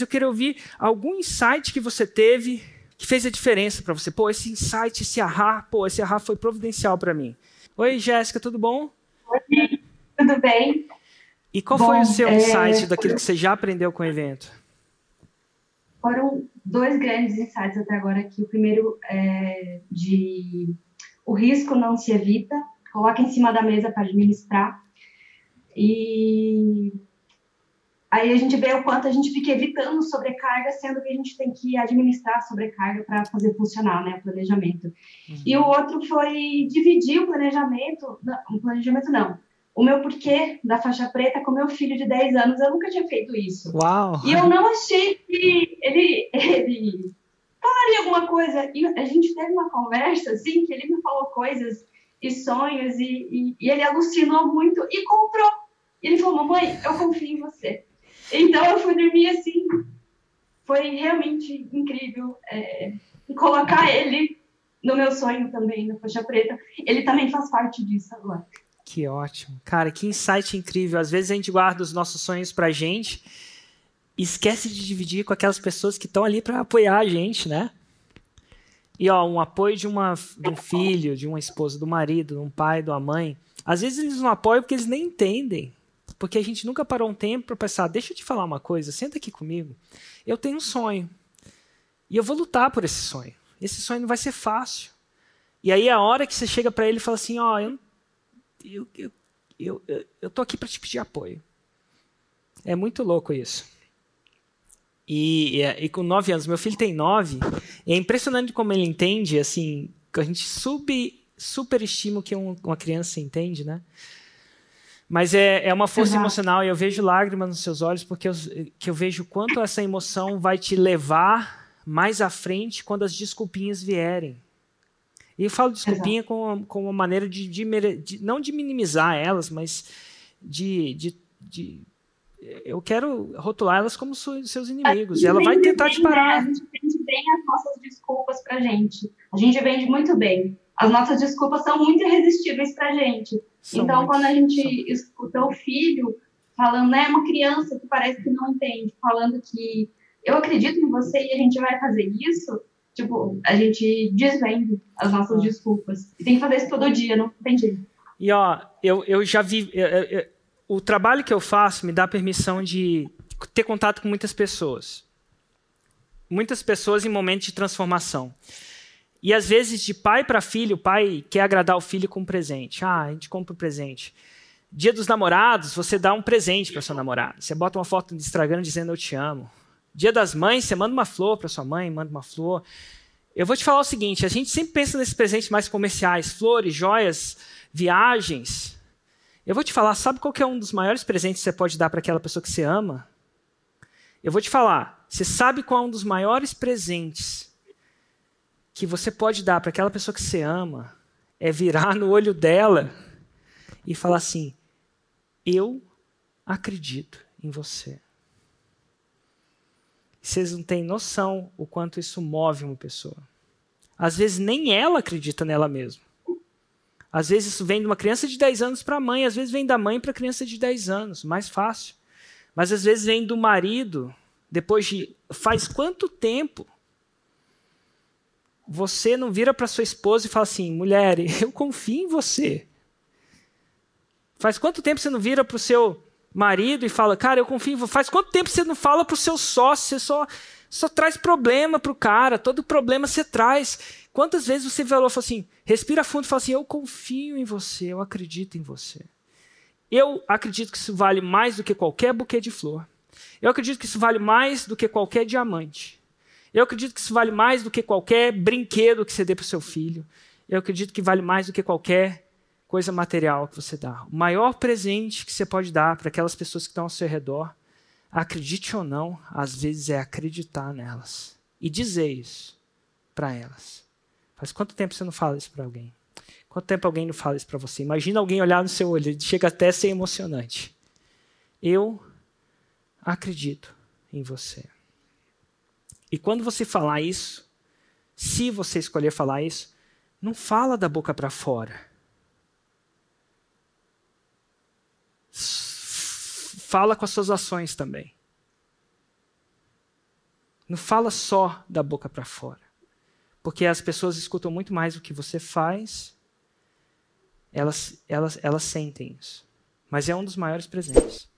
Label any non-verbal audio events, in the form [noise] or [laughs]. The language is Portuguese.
eu queria ouvir algum insight que você teve que fez a diferença para você. Pô, esse insight, esse ahá, pô, esse ahá foi providencial para mim. Oi, Jéssica, tudo bom? Oi, tudo bem. E qual bom, foi o seu é... insight daquilo que você já aprendeu com o evento? Foram dois grandes insights até agora aqui. O primeiro é de o risco não se evita, coloca em cima da mesa para administrar. E aí a gente vê o quanto a gente fica evitando sobrecarga, sendo que a gente tem que administrar a sobrecarga para fazer funcionar, né, o planejamento. Uhum. E o outro foi dividir o planejamento, não, o planejamento não, o meu porquê da faixa preta com meu filho de 10 anos, eu nunca tinha feito isso. Uau! E eu não achei que ele, ele falaria alguma coisa. E a gente teve uma conversa, assim, que ele me falou coisas e sonhos, e, e, e ele alucinou muito e comprou. Ele falou, mamãe, eu confio em você. Então eu fui dormir assim. Foi realmente incrível é, colocar ele no meu sonho também, na faixa preta. Ele também faz parte disso agora. Que ótimo. Cara, que insight incrível. Às vezes a gente guarda os nossos sonhos pra gente e esquece de dividir com aquelas pessoas que estão ali para apoiar a gente, né? E ó, um apoio de, uma, de um filho, de uma esposa, do marido, de um pai, de uma mãe. Às vezes eles não apoiam porque eles nem entendem. Porque a gente nunca parou um tempo para pensar, deixa eu te falar uma coisa, senta aqui comigo. Eu tenho um sonho. E eu vou lutar por esse sonho. Esse sonho não vai ser fácil. E aí a hora que você chega para ele e fala assim, ó, oh, eu, eu, eu, eu, eu, tô aqui para te pedir apoio. É muito louco isso. E, e, e, com nove anos, meu filho tem nove, e é impressionante como ele entende, assim, que a gente sub, superestima o que um, uma criança entende, né? Mas é, é uma força emocional e eu vejo lágrimas nos seus olhos porque eu, que eu vejo quanto essa emoção vai te levar mais à frente quando as desculpinhas vierem. E eu falo desculpinha com, com uma maneira de, de, de, não de minimizar elas, mas de, de, de eu quero rotular elas como seus inimigos. E ela vai tentar te parar. Né? A gente vende bem as nossas desculpas pra gente. A gente vende muito bem. As nossas desculpas são muito irresistíveis pra gente. São então, quando a gente são. escuta o filho falando, né, uma criança que parece que não entende, falando que eu acredito em você e a gente vai fazer isso, tipo, a gente desvende as nossas ah. desculpas. E tem que fazer isso todo dia, não tem jeito. E ó, eu, eu já vi. Eu, eu, o trabalho que eu faço me dá permissão de ter contato com muitas pessoas. Muitas pessoas em momentos de transformação. E às vezes, de pai para filho, o pai quer agradar o filho com um presente. Ah, a gente compra um presente. Dia dos namorados, você dá um presente para sua namorada. Você bota uma foto no Instagram dizendo eu te amo. Dia das mães, você manda uma flor para sua mãe, manda uma flor. Eu vou te falar o seguinte: a gente sempre pensa nesses presentes mais comerciais, flores, joias, viagens. Eu vou te falar, sabe qual é um dos maiores presentes que você pode dar para aquela pessoa que você ama? Eu vou te falar, você sabe qual é um dos maiores presentes que você pode dar para aquela pessoa que você ama? É virar no olho dela e falar assim: Eu acredito em você. Vocês não têm noção o quanto isso move uma pessoa. Às vezes nem ela acredita nela mesma. Às vezes isso vem de uma criança de 10 anos para a mãe, às vezes vem da mãe para a criança de 10 anos, mais fácil. Mas às vezes vem do marido, depois de. Faz quanto tempo você não vira para sua esposa e fala assim: mulher, [laughs] eu confio em você. Faz quanto tempo você não vira para o seu marido e fala, cara, eu confio em você. Faz quanto tempo você não fala para o seu sócio, você só, só traz problema para o cara, todo problema você traz. Quantas vezes você falou, assim, respira fundo e fala assim: Eu confio em você, eu acredito em você. Eu acredito que isso vale mais do que qualquer buquê de flor. Eu acredito que isso vale mais do que qualquer diamante. Eu acredito que isso vale mais do que qualquer brinquedo que você dê para o seu filho. Eu acredito que vale mais do que qualquer coisa material que você dá. O maior presente que você pode dar para aquelas pessoas que estão ao seu redor, acredite ou não, às vezes é acreditar nelas e dizer isso para elas. Faz quanto tempo você não fala isso para alguém? Quanto tempo alguém não fala isso para você? Imagina alguém olhar no seu olho, chega até a ser emocionante. Eu acredito em você. E quando você falar isso, se você escolher falar isso, não fala da boca para fora. Fala com as suas ações também. Não fala só da boca para fora. Porque as pessoas escutam muito mais o que você faz, elas, elas, elas sentem isso. Mas é um dos maiores presentes.